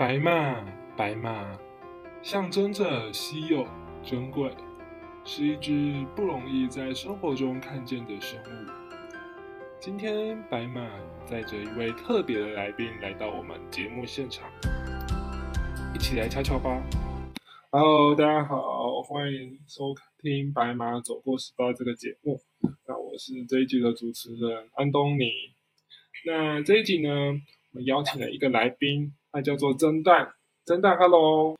白马，白马，象征着稀有、珍贵，是一只不容易在生活中看见的生物。今天，白马载着一位特别的来宾来到我们节目现场，一起来瞧瞧吧。Hello，大家好，欢迎收听《白马走过十八》这个节目。那我是这一集的主持人安东尼。那这一集呢，我们邀请了一个来宾，他叫做蒸蛋。蒸蛋，Hello。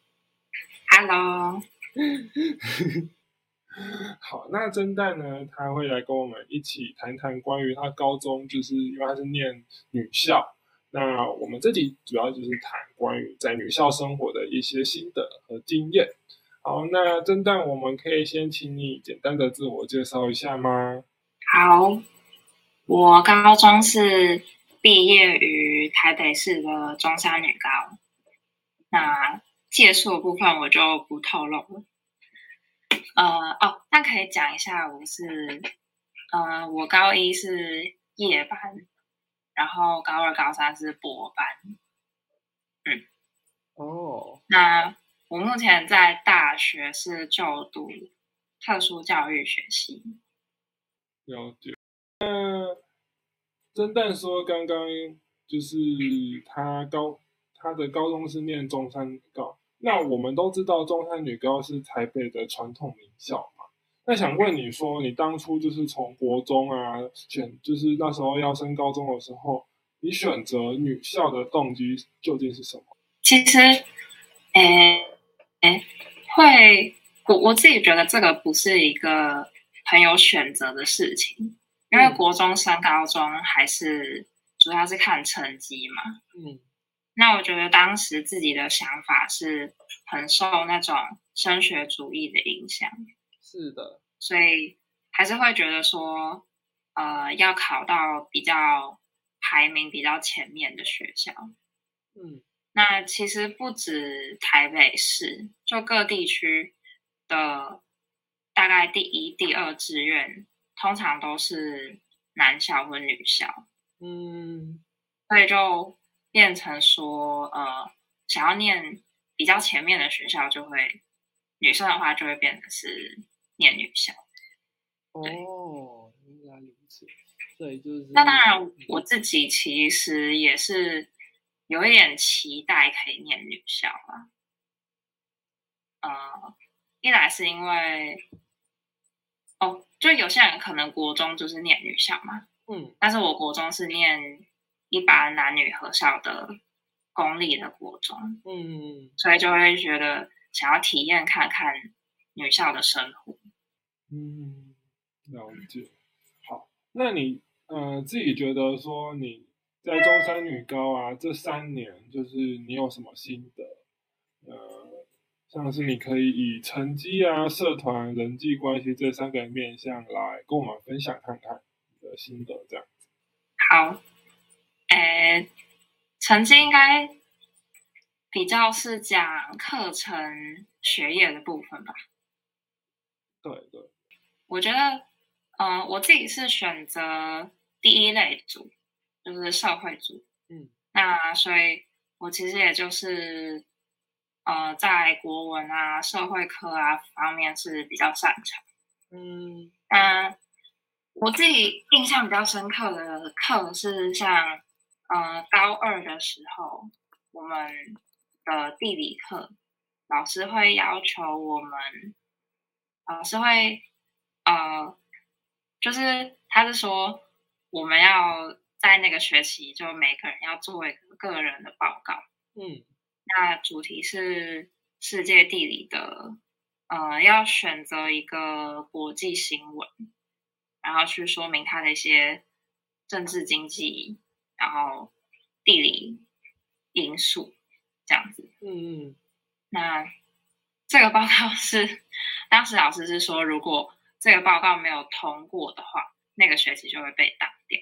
Hello，好，那蒸蛋呢，他会来跟我们一起谈谈关于他高中，就是因为他是念女校，那我们这集主要就是谈关于在女校生活的一些心得和经验。好，那蒸蛋，我们可以先请你简单的自我介绍一下吗？好，我高中是毕业于台北市的中山女高，那借宿的部分我就不透露了。呃，哦，那可以讲一下，我是，呃，我高一是夜班，然后高二、高三是博班。嗯哦，那我目前在大学是就读特殊教育学系。了解。侦探说，刚刚就是他高他的高中是念中山高，那我们都知道中山女高是台北的传统名校嘛。那想问你说，你当初就是从国中啊选，就是那时候要升高中的时候，你选择女校的动机究竟是什么？其实，诶诶，会我我自己觉得这个不是一个很有选择的事情，因为嗯国中升高中还是主要是看成绩嘛。嗯那我觉得当时自己的想法是很受那种升学主义的影响，是的，所以还是会觉得说，呃，要考到比较排名比较前面的学校。嗯那其实不止台北市，就各地区的大概第一、第二志愿，通常都是男校或女校，嗯所以就变成说，呃，想要念比较前面的学校，就会女生的话就会变成是念女校。哦，原来如此，对就是那当然，我自己其实也是有一点期待可以念女校啊。呃，一来是因为，哦，就有些人可能国中就是念女校嘛，嗯但是我国中是念一般男女合校的公立的国中，嗯所以就会觉得想要体验看看女校的生活。嗯，了解。好，那你呃自己觉得说你在中山女高啊这三年，就是你有什么心得？呃，像是你可以以成绩啊、社团、人际关系这三个面向来跟我们分享看看你的心得，这样子。好，诶，成绩应该比较是讲课程学业的部分吧。对对，我觉得，嗯、我自己是选择第一类组，就是社会组。嗯，那所以，我其实也就是，呃，在国文啊、社会科啊方面是比较擅长。嗯那，我自己印象比较深刻的课是像，呃，高二的时候，我们的地理课，老师会要求我们，老师会，呃，就是他是说我们要在那个学期就每个人要做一个个人的报告，嗯那主题是世界地理的，呃，要选择一个国际新闻，然后去说明它的一些政治经济，然后地理因素这样子。嗯嗯那这个报告是当时老师是说，如果这个报告没有通过的话，那个学期就会被挡掉。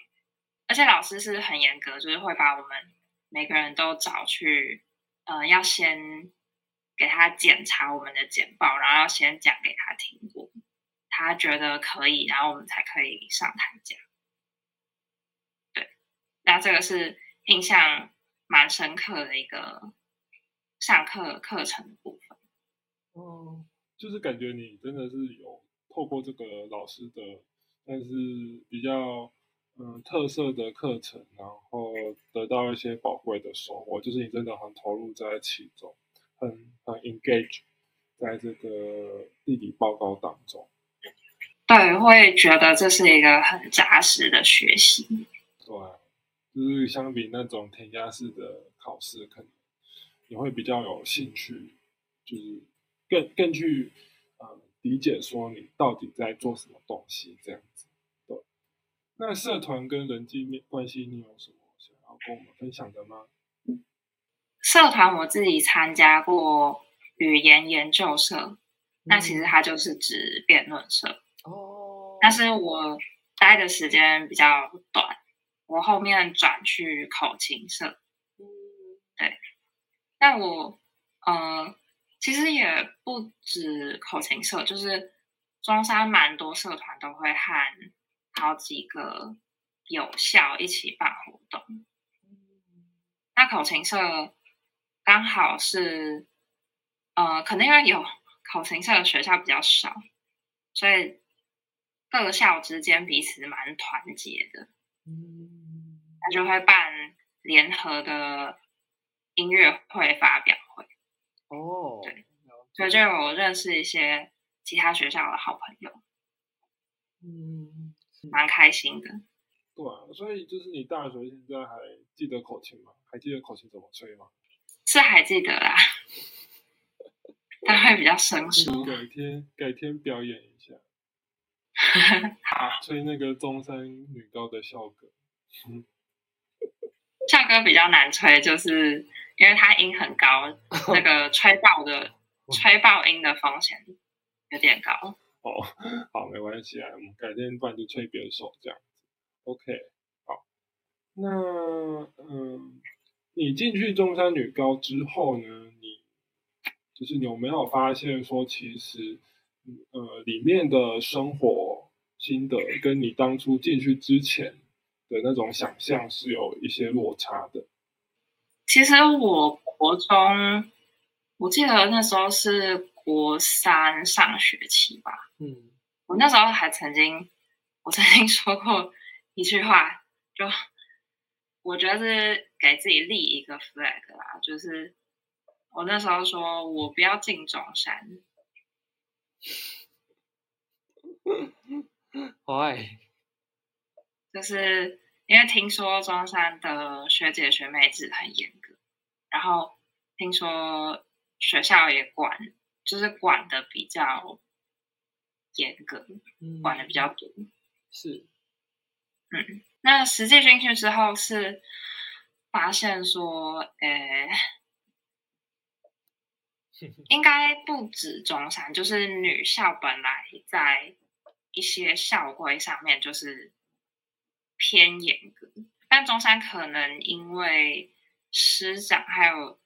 而且老师是很严格，就是会把我们每个人都找去，呃，要先给他检查我们的简报，然后要先讲给他听过，他觉得可以，然后我们才可以上台讲。对，那这个是印象蛮深刻的一个上课课程部分。哦，就是感觉你真的是有透过这个老师的，但是比较嗯特色的课程，然后得到一些宝贵的收获，就是你真的很投入在其中，很很 engage 在这个地理报告当中。对，会觉得这是一个很扎实的学习。对，就是相比那种填鸭式的考试，可能你会比较有兴趣，就是更更去呃理解说你到底在做什么东西这样子。对，那社团跟人际面关系，你有什么想要跟我们分享的吗？社团我自己参加过语言研究社，那其实它就是指辩论社。哦，但是我待的时间比较短，我后面转去口琴社。嗯，但我呃，其实也不止口琴社，就是中山蛮多社团都会和好几个有校一起办活动。那口琴社刚好是呃，可能因为有口琴社的学校比较少，所以各校之间彼此蛮团结的。嗯，他就会办联合的音乐会、发表会，哦，对所以就有认识一些其他学校的好朋友，嗯，蛮开心的。对啊，所以就是你大学现在还记得口琴吗？还记得口琴怎么吹吗？是还记得啦，但会比较生 疏。改天改天表演一下，好，吹那个中山女高的校歌。校歌比较难吹，就是因为它音很高，那个吹爆的 吹爆音的风险有点高。哦，好，没关系啊，我们改天不然就吹别首这样子。OK，好，那嗯，你进去中山女高之后呢，你就是有没有发现说，其实呃里面的生活心得跟你当初进去之前的那种想象是有一些落差的？其实我国中，我记得那时候是国三上学期吧，嗯，我那时候还曾经，我曾经说过一句话，就我觉得是给自己立一个 flag 啦，就是我那时候说我不要进中山，why？就是因为听说中山的学姐学妹制很严格，然后听说学校也管，就是管的比较严格，嗯管的比较多。是，嗯，那实际进去之后是发现说，诶，应该不止中山，就是女校本来在一些校规上面就是偏严格，但中山可能因为师长还有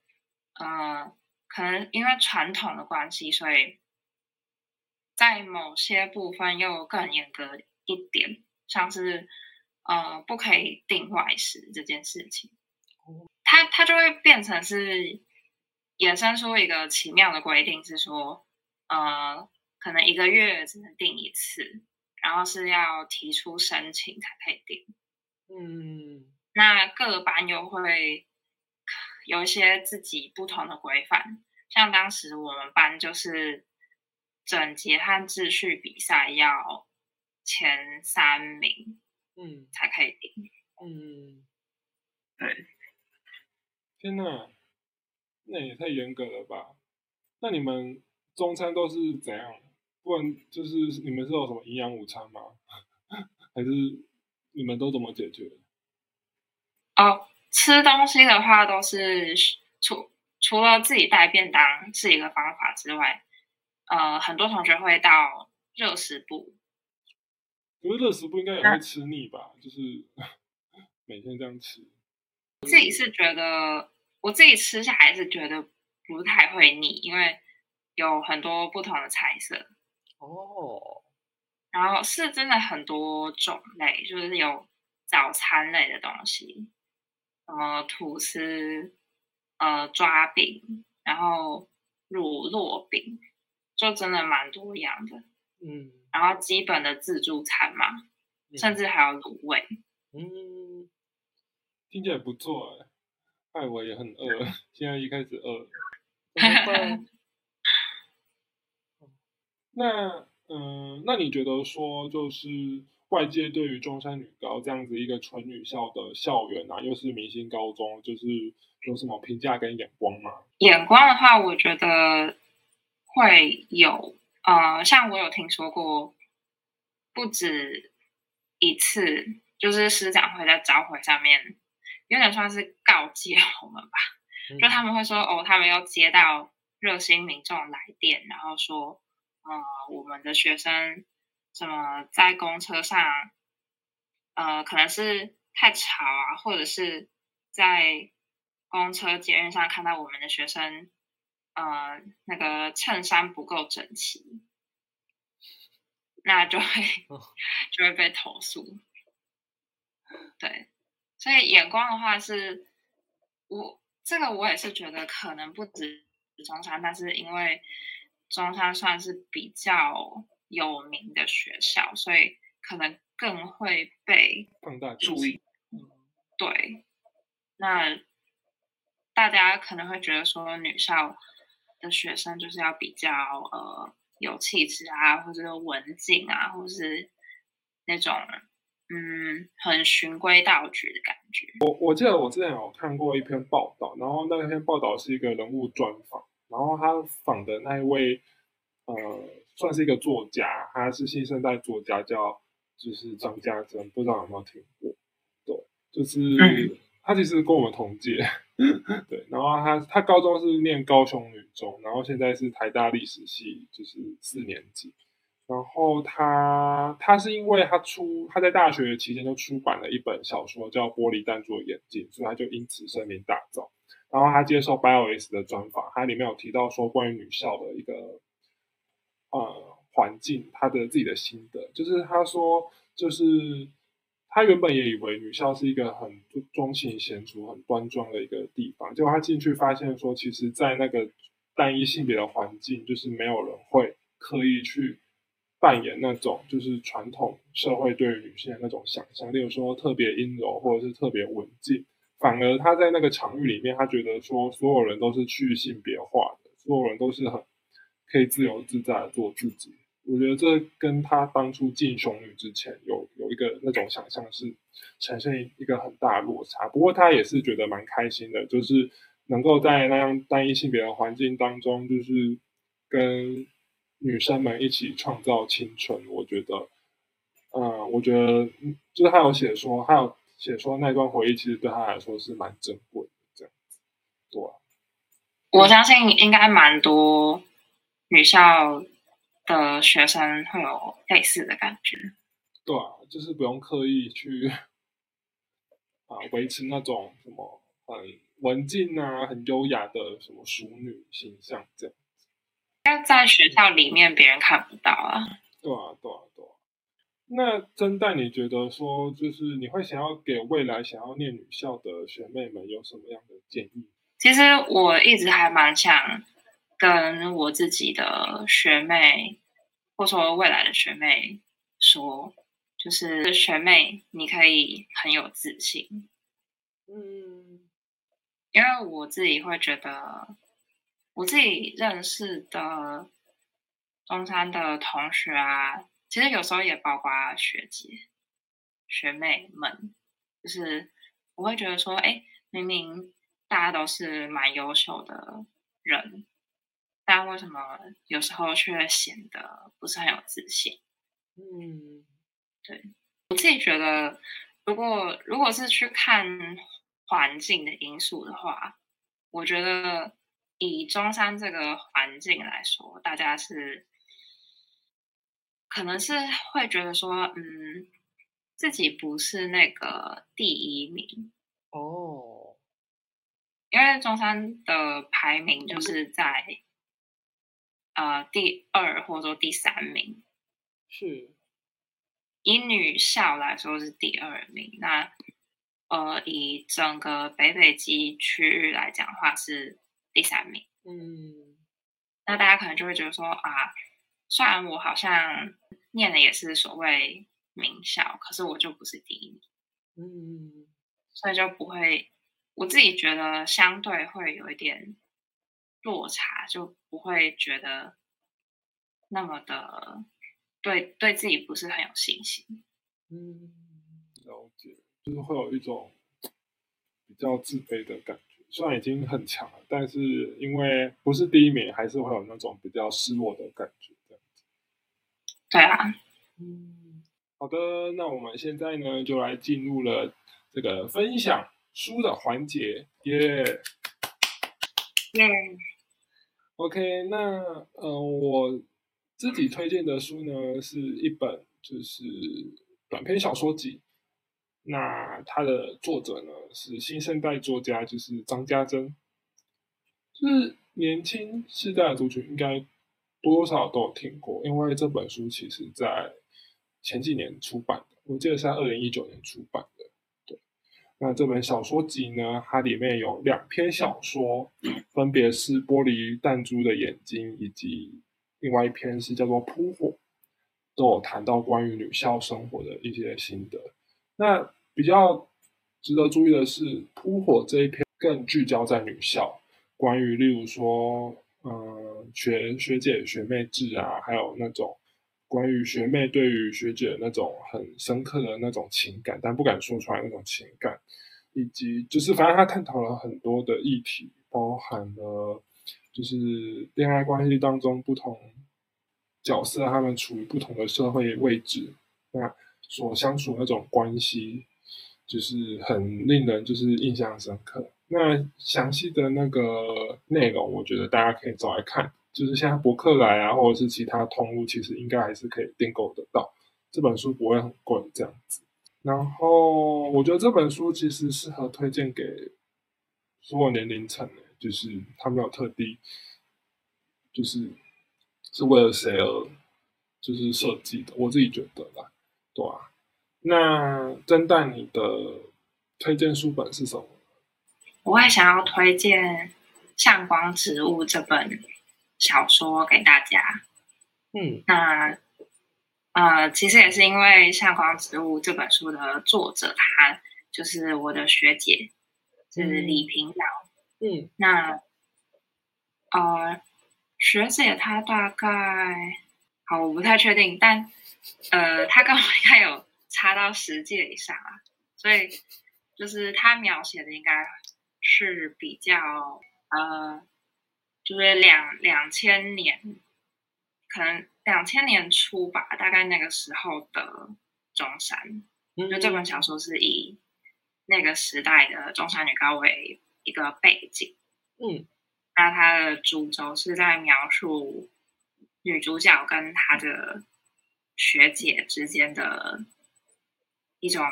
呃，可能因为传统的关系，所以在某些部分又更严格一点，像是呃不可以定外食这件事情，它它就会变成是衍生出一个奇妙的规定，是说呃可能一个月只能定一次，然后是要提出申请才可以定。嗯那各班又会有一些自己不同的规范，像当时我们班就是整洁和秩序比赛要前三名嗯才可以订。嗯，对，天哪，那也太严格了吧？那你们中餐都是怎样？不然就是你们是有什么营养午餐吗？还是你们都怎么解决？哦，吃东西的话都是除除了自己带便当是一个方法之外，呃，很多同学会到热食部。可是热食部应该也会吃腻吧？就是 每天这样吃。自己是觉得我自己吃下来是觉得不太会腻，因为有很多不同的菜色，哦，然后是真的很多种类，就是有早餐类的东西，什么吐司、呃抓饼，然后乳酪饼，就真的蛮多样的。嗯然后基本的自助餐嘛，甚至还有卤味。嗯，听起来不错哎，害我也很饿，现在一开始饿？那嗯，那你觉得说，就是外界对于中山女高这样子一个纯女校的校园啊，又是明星高中，就是有什么评价跟眼光吗？眼光的话，我觉得会有，呃，像我有听说过，不止一次，就是师长会在招会上面，有点算是告诫我们吧，嗯就他们会说，哦，他们又接到热心民众来电，然后说，呃，我们的学生什么在公车上，呃，可能是太吵啊，或者是在公车捷运上看到我们的学生，呃，那个衬衫不够整齐，那就会哦 就会被投诉。对，所以眼光的话是，我这个我也是觉得可能不止中山，但是因为中山算是比较有名的学校，所以可能更会被放大注意。嗯对，那大家可能会觉得说，女校的学生就是要比较呃有气质啊，或者是文静啊，或是那种嗯很循规蹈矩的感觉。我我记得我之前有看过一篇报道，然后那篇报道是一个人物专访，然后他访的那一位呃算是一个作家，他是新生代作家，叫就是张家珍，不知道有没有听过？对，就是、嗯他其实跟我们同届，对，然后他他高中是念高雄女中，然后现在是台大历史系，就是四年级。然后他他是因为他出他在大学期间就出版了一本小说叫《玻璃弹珠的眼镜》，所以他就因此声名大噪。然后他接受 BioS 的专访，他里面有提到说关于女校的一个呃环境，他的自己的心得，就是他说就是他原本也以为女校是一个很中情娴熟、很端庄的一个地方，结果他进去发现说，其实，在那个单一性别的环境，就是没有人会刻意去扮演那种就是传统社会对于女性的那种想象，例如说特别阴柔或者是特别文静，反而他在那个场域里面，他觉得说所有人都是去性别化的，所有人都是很可以自由自在的做自己。我觉得这跟他当初进雄女之前有有一个那种想象是呈现一个很大的落差。不过他也是觉得蛮开心的，就是能够在那样单一性别的环境当中，就是跟女生们一起创造青春。我觉得，嗯，我觉得就是他有写说，他有写说那段回忆其实对他来说是蛮珍贵的，这样子，对、我相信应该蛮多女校的学生会有类似的感觉。对啊，就是不用刻意去啊维持那种什么很文静啊、很优雅的什么淑女形象，这样。因为在学校里面别人看不到啊。对啊，对啊，对啊。那真蛋，你觉得说，就是你会想要给未来想要念女校的学妹们有什么样的建议？其实我一直还蛮想跟我自己的学妹，或说未来的学妹说，就是学妹你可以很有自信，嗯。因为我自己会觉得，我自己认识的中山的同学啊，其实有时候也包括学姐、学妹们，就是我会觉得说，哎，明明大家都是蛮优秀的人，但为什么有时候却显得不是很有自信？嗯。对我自己觉得，如果如果是去看环境的因素的话，我觉得以中山这个环境来说，大家是可能是会觉得说，嗯，自己不是那个第一名，哦，因为中山的排名就是在呃第二或者说第三名，是，以女校来说是第二名，那呃以整个北北基区域来讲的话是第三名。嗯。那大家可能就会觉得说啊，虽然我好像念的也是所谓名校，可是我就不是第一名，嗯。所以就不会，我自己觉得相对会有一点落差，就不会觉得那么的对对自己不是很有信心。嗯了解，就是会有一种比较自卑的感觉。虽然已经很强了，但是因为不是第一名，还是会有那种比较失落的感觉。这样子。对啊，嗯好的，那我们现在呢，就来进入了这个分享书的环节，耶、耶、OK，那呃，我自己推荐的书呢，是一本就是短篇小说集。那它的作者呢是新生代作家，就是张家珍，就是年轻世代的族群应该多多少都有听过，因为这本书其实在前几年出版的，我记得是在二零一九年出版。那这本小说集呢，它里面有两篇小说，分别是《玻璃弹珠的眼睛》以及另外一篇是叫做《扑火》，都有谈到关于女校生活的一些心得。那比较值得注意的是，《扑火》这一篇更聚焦在女校，关于例如说，嗯，学学姐学妹制啊，还有那种关于学妹对于学姐那种很深刻的那种情感，但不敢说出来那种情感，以及就是反正他探讨了很多的议题，包含了就是恋爱关系当中不同角色他们处于不同的社会位置，那所相处那种关系，就是很令人就是印象深刻。那详细的那个内容，我觉得大家可以找来看，就是现在博客来啊，或者是其他通路，其实应该还是可以订购得到。这本书不会很贵，这样子。然后我觉得这本书其实适合推荐给所有年龄层的，就是他没有特地，就是是为了谁而就是设计的，我自己觉得啦，对啊。那蒸蛋，你的推荐书本是什么？我会想要推荐《向光植物》这本小说给大家。嗯那呃，其实也是因为《向光植物》这本书的作者，他就是我的学姐，是李平遥。嗯那呃，学姐她大概好，我不太确定，但呃，她跟我应该有差到十届以上啊，所以就是她描写的应该是比较呃，就是两两千年，可能两千年初吧，大概那个时候的中山。嗯，就这本小说是以那个时代的中山女高为一个背景。嗯那它的主轴是在描述女主角跟她的学姐之间的一种，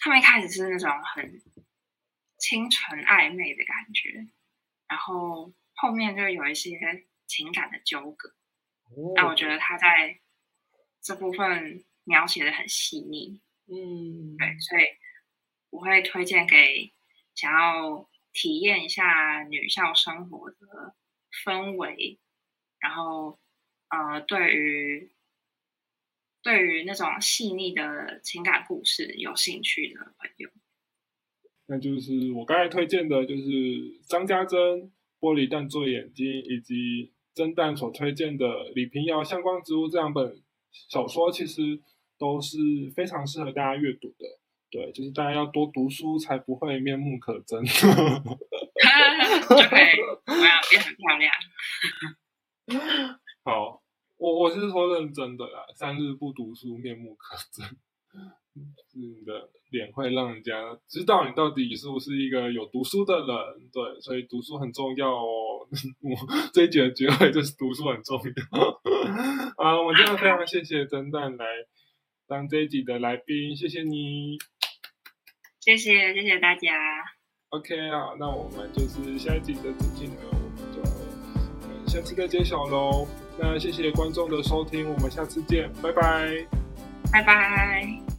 他们一开始是那种很清纯暧昧的感觉，然后后面就有一些情感的纠葛。哦那我觉得他在这部分描写的很细腻，嗯对，所以我会推荐给想要体验一下女校生活的氛围，然后呃，对于对于那种细腻的情感故事有兴趣的朋友，那就是我刚才推荐的，就是张家珍《玻璃弹做眼睛》，以及蒸蛋所推荐的李平遥《相关植物》这两本小说，其实都是非常适合大家阅读的。对，就是大家要多读书，才不会面目可憎。就可以我要变很漂亮。好，我我是说认真的啦，三日不读书，面目可憎。就是你的脸会让人家知道你到底是不是一个有读书的人，对，所以读书很重要哦。我这一集的结尾就是读书很重要。啊，我们真的非常谢谢蒸蛋来当这一集的来宾，谢谢你。谢谢谢谢大家，OK 啊，那我们就是下一集的主题呢，我们就呃下次再揭晓喽。那谢谢观众的收听，我们下次见，拜拜。拜拜。